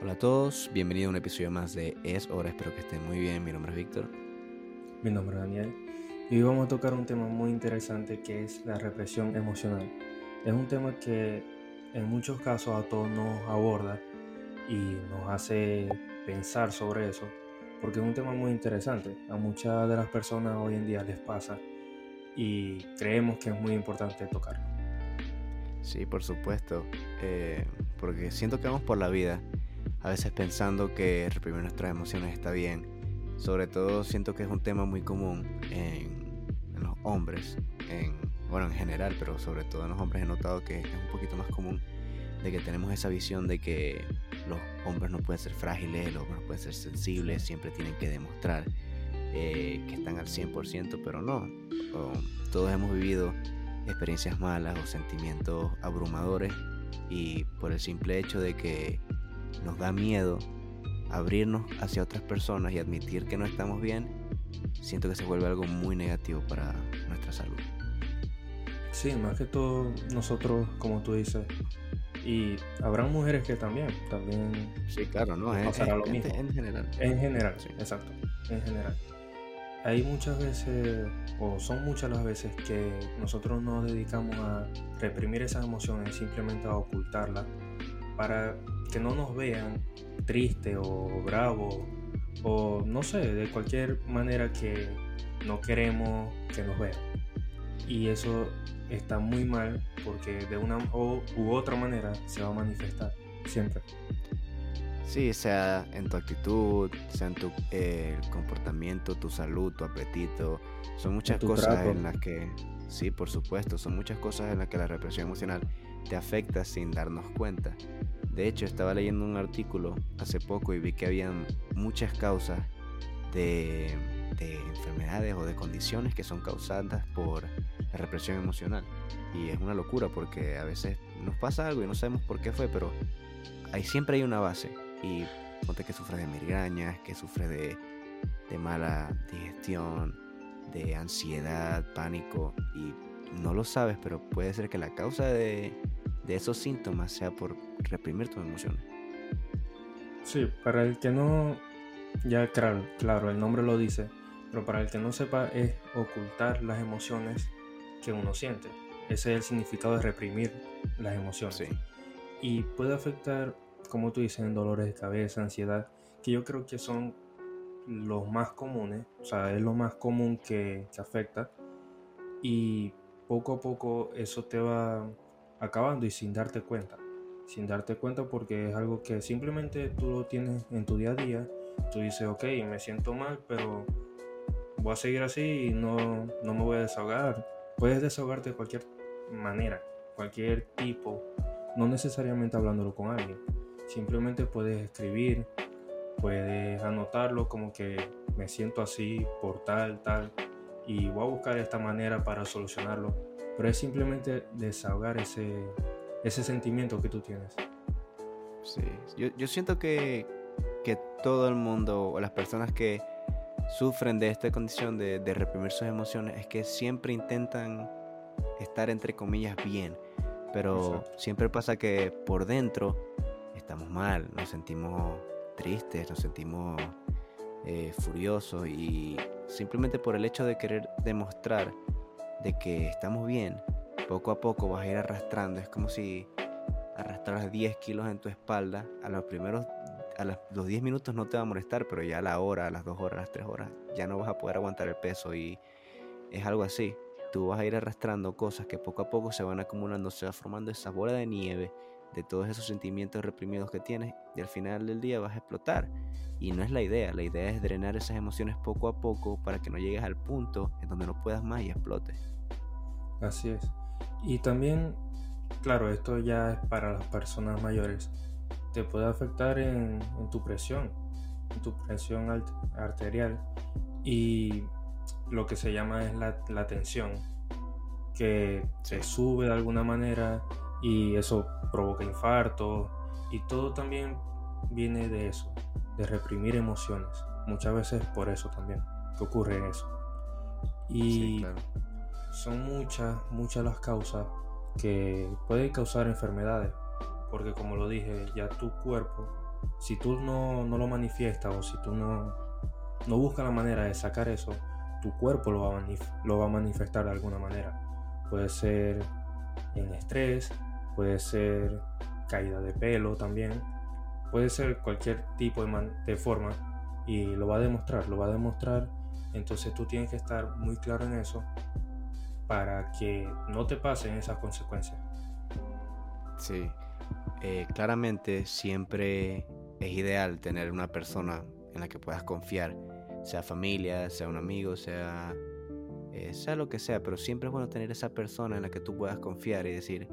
Hola a todos, bienvenido a un episodio más de Es Hora, espero que estén muy bien, mi nombre es Víctor. Mi nombre es Daniel y hoy vamos a tocar un tema muy interesante que es la represión emocional. Es un tema que en muchos casos a todos nos aborda y nos hace pensar sobre eso, porque es un tema muy interesante. A muchas de las personas hoy en día les pasa y creemos que es muy importante tocarlo. Sí, por supuesto, eh, porque siento que vamos por la vida a veces pensando que reprimir nuestras emociones está bien. Sobre todo siento que es un tema muy común en, los hombres, en, bueno, en general, pero sobre todo en los hombres he notado que es un poquito más común de que tenemos esa visión de que los hombres no pueden ser frágiles, los hombres no pueden ser sensibles, siempre tienen que demostrar eh, que están al 100%, pero no. todos hemos vivido experiencias malas o sentimientos abrumadores y por el simple hecho de que nos da miedo abrirnos hacia otras personas y admitir que no estamos bien, siento que se vuelve algo muy negativo para nuestra salud. Sí, más que todo nosotros, como tú dices, y habrá mujeres que también, también. Sí, claro, no, es, lo mismo. En general. En general, sí. exacto, en general. Hay muchas veces, o son muchas las veces, que nosotros nos dedicamos a reprimir esas emociones, simplemente a ocultarlas, para que no nos vean triste o bravo o no sé, de cualquier manera que no queremos que nos vean. Y eso está muy mal porque de una u otra manera se va a manifestar siempre. Sí, sea en tu actitud, sea en tu eh, comportamiento, tu salud, tu apetito. Son muchas cosas en las que, sí, por supuesto, son muchas cosas en las que la represión emocional te afecta sin darnos cuenta. De hecho, estaba leyendo un artículo hace poco y vi que había muchas causas de, enfermedades o de condiciones que son causadas por la represión emocional. Y es una locura porque a veces nos pasa algo y no sabemos por qué fue, pero ahí siempre hay una base. Y ponte que sufres de migrañas, que sufres de, de mala digestión, de ansiedad, pánico, y no lo sabes, pero puede ser que la causa de, de esos síntomas sea por reprimir tus emociones. Sí, para el que no, ya claro, claro, el nombre lo dice, pero para el que no sepa es ocultar las emociones que uno siente. Ese es el significado de reprimir las emociones. Sí. Y puede afectar, como tú dices, en dolores de cabeza, ansiedad, que yo creo que son los más comunes, o sea, es lo más común que, que afecta. Y poco a poco eso te va acabando y sin darte cuenta. Sin darte cuenta porque es algo que simplemente tú lo tienes en tu día a día. Tú dices, ok, me siento mal, pero voy a seguir así y no, no me voy a desahogar. Puedes desahogarte de cualquier manera, cualquier tipo, no necesariamente hablándolo con alguien. Simplemente puedes escribir, puedes anotarlo como que me siento así por tal, tal, y voy a buscar esta manera para solucionarlo pero es simplemente desahogar ese, ese sentimiento que tú tienes. Sí, yo, yo siento que, que, todo el mundo o las personas que sufren de esta condición de, de reprimir sus emociones es que siempre intentan estar entre comillas bien, pero siempre pasa que por dentro estamos mal, nos sentimos tristes, nos sentimos eh, furiosos y simplemente por el hecho de querer demostrar de que estamos bien, poco a poco vas a ir arrastrando. Es como si arrastraras 10 kilos en tu espalda. A los primeros, a los 10 minutos no te va a molestar, pero ya a la hora, a las 2 horas, a las 3 horas, ya no vas a poder aguantar el peso. Y es algo así. Tú vas a ir arrastrando cosas que poco a poco se van acumulando, se va formando esa bola de nieve de todos esos sentimientos reprimidos que tienes y al final del día vas a explotar. Y no es la idea, la idea es drenar esas emociones poco a poco para que no llegues al punto en donde no puedas más y explotes. Así es. Y también, claro, esto ya es para las personas mayores. Te puede afectar en, tu presión, en tu presión arterial y lo que se llama es la, la tensión, que se sube de alguna manera y eso provoca infarto y todo también viene de eso, de reprimir emociones. Muchas veces por eso también que ocurre eso. Y son muchas, muchas las causas que pueden causar enfermedades, porque como lo dije, ya tu cuerpo si tú no, no lo manifiestas o si tú no, no buscas la manera de sacar eso, tu cuerpo lo va, a lo va a manifestar de alguna manera. Puede ser en estrés, puede ser caída de pelo también, puede ser cualquier tipo de, de forma y lo va a demostrar, lo va a demostrar. Entonces tú tienes que estar muy claro en eso para que no te pasen esas consecuencias. Sí, eh, claramente siempre es ideal tener una persona en la que puedas confiar, sea familia, sea un amigo, sea, eh, sea lo que sea, pero siempre es bueno tener esa persona en la que tú puedas confiar y decir,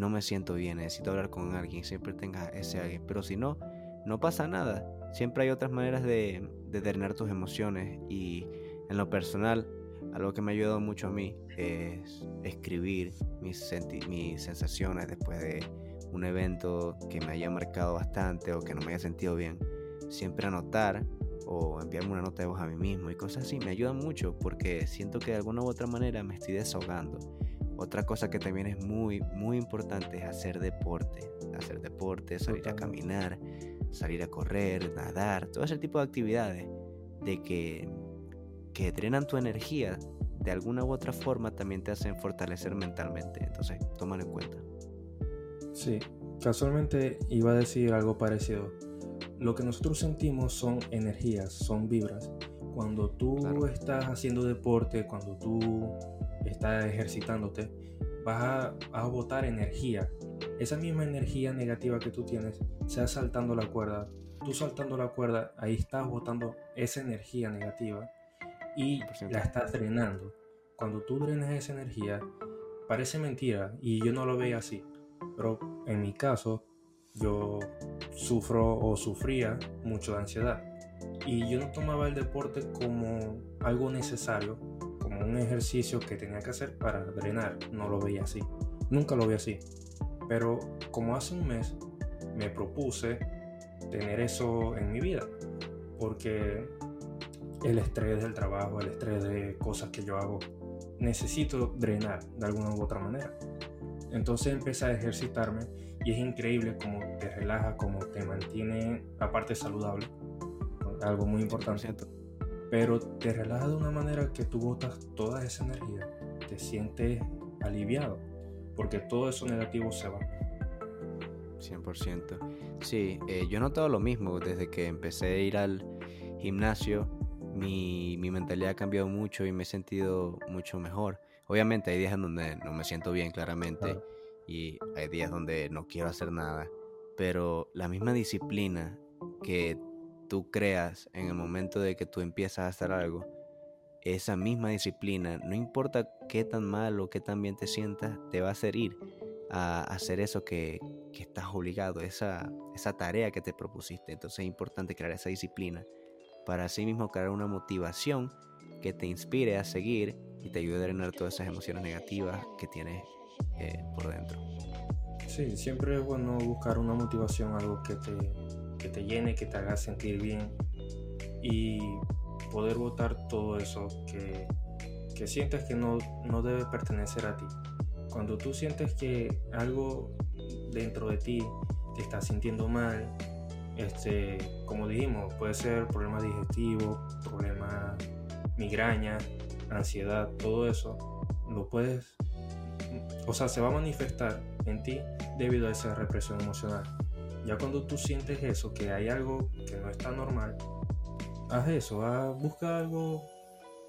no me siento bien, necesito hablar con alguien, siempre tenga ese alguien, pero si no, no pasa nada, siempre hay otras maneras de, de drenar tus emociones y en lo personal, algo que me ha ayudado mucho a mí es escribir mis, mis sensaciones después de un evento que me haya marcado bastante o que no me haya sentido bien. Siempre anotar o enviarme una nota de voz a mí mismo y cosas así me ayudan mucho porque siento que de alguna u otra manera me estoy desahogando. Otra cosa que también es muy, muy importante es hacer deporte. Hacer deporte, salir a caminar, salir a correr, nadar, todo ese tipo de actividades de que, que drenan tu energía de alguna u otra forma también te hacen fortalecer mentalmente. Entonces, tómalo en cuenta. Sí, casualmente iba a decir algo parecido. Lo que nosotros sentimos son energías, son vibras. Cuando tú estás haciendo deporte, cuando tú estás ejercitándote, vas a, a botar energía. Esa misma energía negativa que tú tienes, sea saltando la cuerda, tú saltando la cuerda, ahí estás botando esa energía negativa y la estás drenando. Cuando tú drenas esa energía, parece mentira y yo no lo veía así, pero en mi caso yo sufro o sufría mucho de ansiedad y yo no tomaba el deporte como algo necesario, un ejercicio que tenía que hacer para drenar, no lo veía así, nunca lo vi así. Pero como hace un mes me propuse tener eso en mi vida, porque el estrés del trabajo, el estrés de cosas que yo hago, necesito drenar de alguna u otra manera. Entonces empecé a ejercitarme y es increíble cómo te relaja, cómo te mantiene aparte saludable, algo muy importante. Pero te relaja de una manera que tú botas toda esa energía, te sientes aliviado, porque todo eso negativo se va. 100%. Sí, eh, yo he notado lo mismo desde que empecé a ir al gimnasio mi, mentalidad ha cambiado mucho y me he sentido mucho mejor. Obviamente hay días en donde no me siento bien claramente y hay días donde no quiero hacer nada, pero la misma disciplina que tú creas en el momento de que tú empiezas a hacer algo, esa misma disciplina, no importa qué tan mal o qué tan bien te sientas, te va a hacer ir a hacer eso que, que estás obligado, esa, esa tarea que te propusiste. Entonces es importante crear esa disciplina para así mismo crear una motivación que te inspire a seguir y te ayude a drenar todas esas emociones negativas que tienes eh, por dentro. Sí, siempre es bueno buscar una motivación, algo que te, que te llene, que te haga sentir bien y poder votar todo eso que, que sientes que no, no debe pertenecer a ti. Cuando tú sientes que algo dentro de ti te está sintiendo mal, este, como dijimos, puede ser problemas digestivos, problemas migraña, ansiedad, todo eso, lo puedes, o sea, se va a manifestar en ti debido a esa represión emocional. Ya cuando tú sientes eso, que hay algo que no está normal, haz eso, haz, busca algo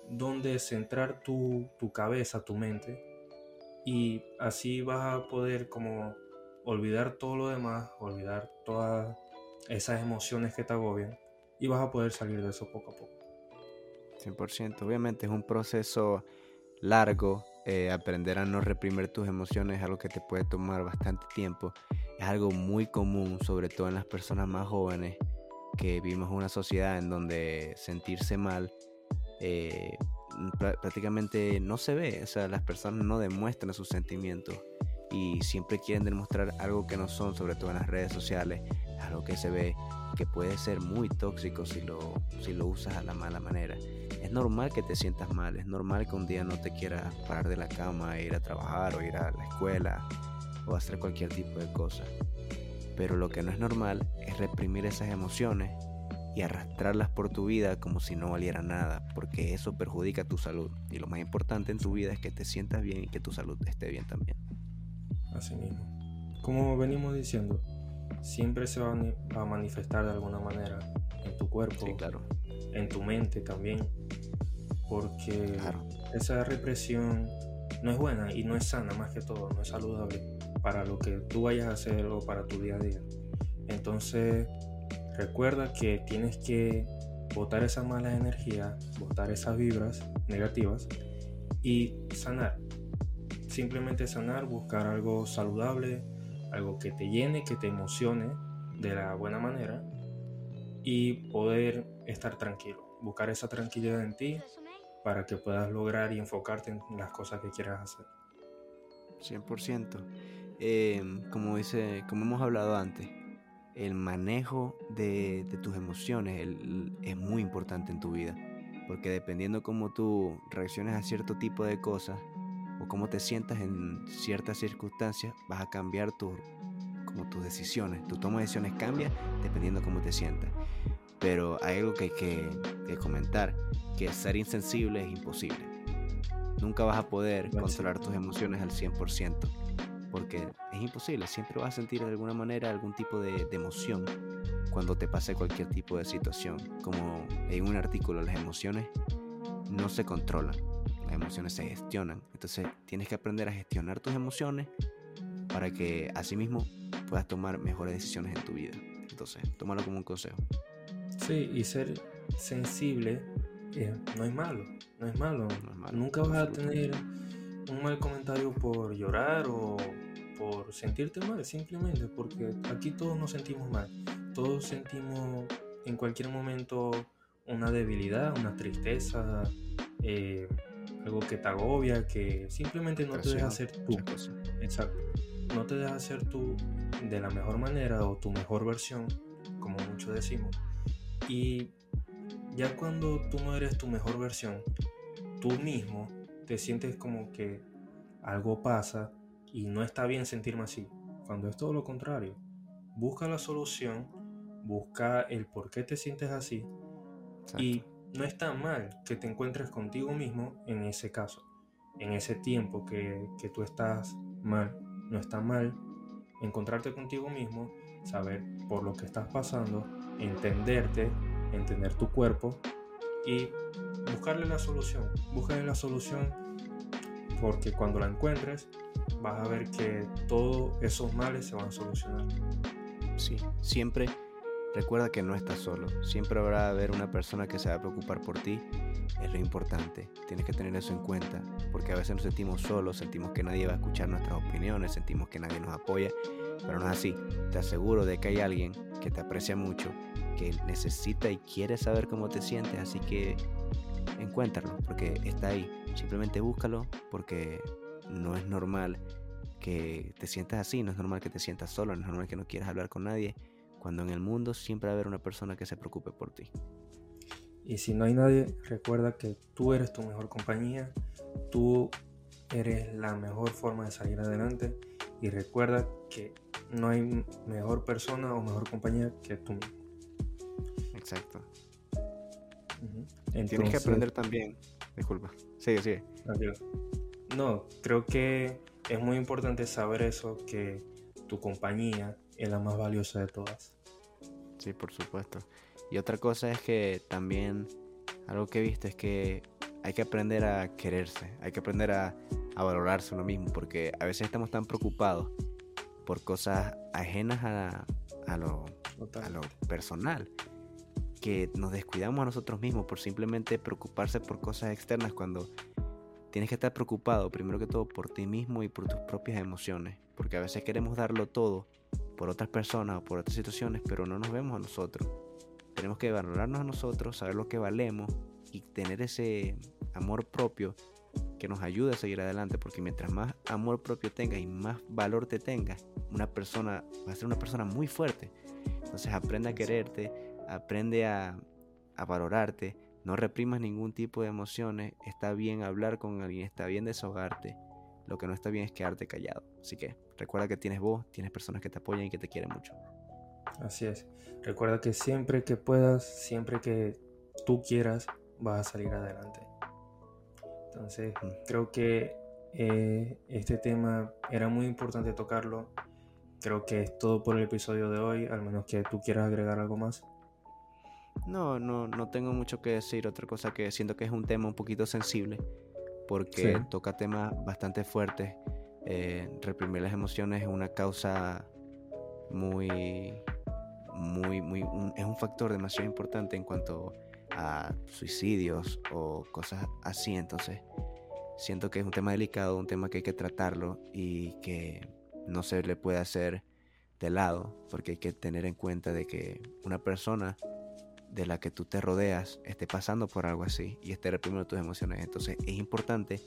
donde centrar tu, tu cabeza, tu mente, y así vas a poder como olvidar todo lo demás, olvidar todas esas emociones que te agobian y vas a poder salir de eso poco a poco. 100%, obviamente es un proceso largo, eh, aprender a no reprimir tus emociones es algo que te puede tomar bastante tiempo, es algo muy común, sobre todo en las personas más jóvenes, que vivimos una sociedad en donde sentirse mal eh, prácticamente no se ve, o sea, las personas no demuestran sus sentimientos y siempre quieren demostrar algo que no son, sobre todo en las redes sociales, algo que se ve que puede ser muy tóxico si lo, si lo usas a la mala manera. Es normal que te sientas mal, es normal que un día no te quieras parar de la cama ir a trabajar o ir a la escuela o hacer cualquier tipo de cosa. Pero lo que no es normal es reprimir esas emociones y arrastrarlas por tu vida como si no valiera nada, porque eso perjudica tu salud. Y lo más importante en tu vida es que te sientas bien y que tu salud esté bien también. Así mismo. Como venimos diciendo, siempre se va a manifestar de alguna manera en tu cuerpo, claro. en tu mente también, porque esa represión no es buena y no es sana más que todo, no es saludable para lo que tú vayas a hacer o para tu día a día. Entonces, recuerda que tienes que botar esa mala energía, botar esas vibras negativas y sanar. Simplemente sanar, buscar algo saludable, algo que te llene, que te emocione de la buena manera y poder estar tranquilo. Buscar esa tranquilidad en ti para que puedas lograr y enfocarte en las cosas que quieras hacer. 100%. Eh, como, dice, como hemos hablado antes, el manejo de, tus emociones es muy importante en tu vida. Porque dependiendo cómo tú reacciones a cierto tipo de cosas o cómo te sientas en ciertas circunstancias, vas a cambiar tu, como tus decisiones. Tu toma de decisiones cambia dependiendo cómo te sientas. Pero hay algo que hay que, comentar, que ser insensible es imposible. Nunca vas a poder controlar tus emociones al 100% porque es imposible, siempre vas a sentir de alguna manera algún tipo de, emoción cuando te pase cualquier tipo de situación. Como en un artículo, las emociones no se controlan, las emociones se gestionan. Entonces tienes que aprender a gestionar tus emociones para que asimismo puedas tomar mejores decisiones en tu vida. Entonces, tómalo como un consejo. Sí, y ser sensible eh, no es malo, no es malo. No es malo Nunca vas a tener un mal comentario por llorar o por sentirte mal, simplemente porque aquí todos nos sentimos mal. Todos sentimos en cualquier momento una debilidad, una tristeza, eh, algo que te agobia, que simplemente no te deja ser tú. Exacto. No te deja ser tú de la mejor manera o tu mejor versión, como muchos decimos. Y ya cuando tú no eres tu mejor versión, tú mismo te sientes como que algo pasa y no está bien sentirme así. Cuando es todo lo contrario, busca la solución, busca el por qué te sientes así y no está mal que te encuentres contigo mismo en ese caso, en ese tiempo que, que tú estás mal. No está mal encontrarte contigo mismo, saber por lo que estás pasando, entenderte, entender tu cuerpo y buscarle la solución. Búscale la solución porque cuando la encuentres vas a ver que todos esos males se van a solucionar. Sí, siempre recuerda que no estás solo. Siempre habrá haber una persona que se va a preocupar por ti. Es lo importante. Tienes que tener eso en cuenta. Porque a veces nos sentimos solos, sentimos que nadie va a escuchar nuestras opiniones, sentimos que nadie nos apoya. Pero no es así. Te aseguro de que hay alguien que te aprecia mucho, que necesita y quiere saber cómo te sientes. Así que encuéntralo, porque está ahí. Simplemente búscalo, porque no es normal que te sientas así, no es normal que te sientas solo, no es normal que no quieras hablar con nadie, cuando en el mundo siempre va a haber una persona que se preocupe por ti. Y si no hay nadie, recuerda que tú eres tu mejor compañía, tú eres la mejor forma de salir adelante y recuerda que no hay mejor persona o mejor compañía que tú mismo. Exacto. Tienes que aprender también. Disculpa. Sigue, sigue. No, creo que es muy importante saber eso, que tu compañía es la más valiosa de todas. Sí, por supuesto. Y otra cosa es que también algo que he visto es que hay que aprender a quererse, hay que aprender a, valorarse uno mismo, porque a veces estamos tan preocupados por cosas ajenas a, a, lo, a lo personal que nos descuidamos a nosotros mismos por simplemente preocuparse por cosas externas cuando tienes que estar preocupado primero que todo por ti mismo y por tus propias emociones, porque a veces queremos darlo todo por otras personas o por otras situaciones, pero no nos vemos a nosotros. Tenemos que valorarnos a nosotros, saber lo que valemos y tener ese amor propio que nos ayude a seguir adelante, porque mientras más amor propio tengas y más valor te tengas, una persona va a ser una persona muy fuerte. Entonces aprende a quererte, aprende a, a valorarte, no reprimas ningún tipo de emociones, está bien hablar con alguien, está bien desahogarte. lo que no está bien es quedarte callado. Así que recuerda que tienes voz, tienes personas que te apoyan y que te quieren mucho. Así es. Recuerda que siempre que puedas, siempre que tú quieras, vas a salir adelante. Entonces, creo que eh, este tema era muy importante tocarlo. Creo que es todo por el episodio de hoy, al menos que tú quieras agregar algo más. No, no, no tengo mucho que decir. Otra cosa que siento que es un tema un poquito sensible porque toca temas bastante fuertes. Eh, reprimir las emociones es una causa muy, muy, muy, es un factor demasiado importante en cuanto suicidios o cosas así. Entonces, siento que es un tema delicado, un tema que hay que tratarlo y que no se le puede hacer de lado, porque hay que tener en cuenta de que una persona de la que tú te rodeas esté pasando por algo así y esté reprimiendo tus emociones. Entonces es importante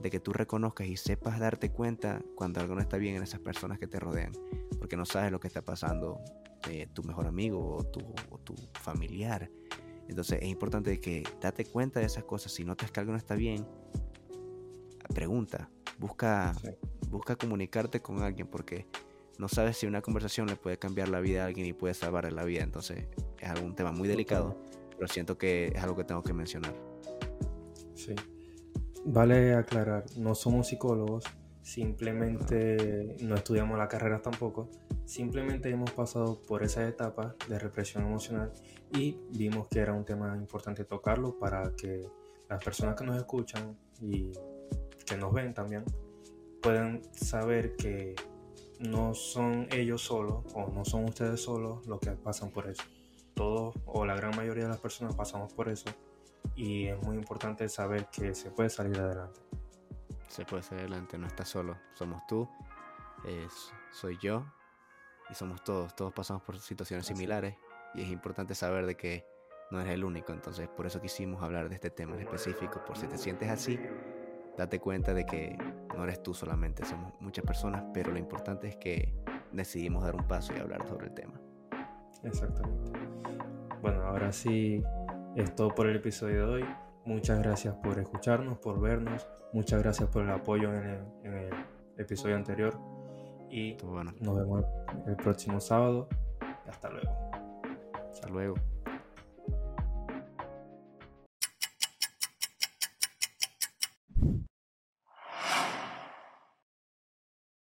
de que tú reconozcas y sepas darte cuenta cuando algo no está bien en esas personas que te rodean, porque no sabes lo que está pasando eh, tu mejor amigo o tu, familiar. Entonces es importante que date cuenta de esas cosas. Si notas que algo no está bien, pregunta, busca, busca comunicarte con alguien porque no sabes si una conversación le puede cambiar la vida a alguien y puede salvarle la vida. Entonces es algún tema muy delicado, pero siento que es algo que tengo que mencionar. Sí. Vale aclarar, no somos psicólogos, simplemente no, estudiamos la carrera tampoco, simplemente hemos pasado por esa etapa de represión emocional y vimos que era un tema importante tocarlo para que las personas que nos escuchan y que nos ven también puedan saber que no son ellos solos o no son ustedes solos los que pasan por eso todos o la gran mayoría de las personas pasamos por eso y es muy importante saber que se puede salir adelante. Se puede salir adelante, no estás solo, somos tú, soy yo y somos todos, todos pasamos por situaciones similares y es importante saber de que no eres el único, entonces por eso quisimos hablar de este tema en específico, por si te sientes así, date cuenta de que no eres tú solamente, somos muchas personas, pero lo importante es que decidimos dar un paso y hablar sobre el tema. Exactamente. Bueno, ahora sí es todo por el episodio de hoy. Muchas gracias por escucharnos, por vernos. Muchas gracias por el apoyo en el, episodio anterior. Y nos vemos el próximo sábado. Hasta luego. Hasta luego.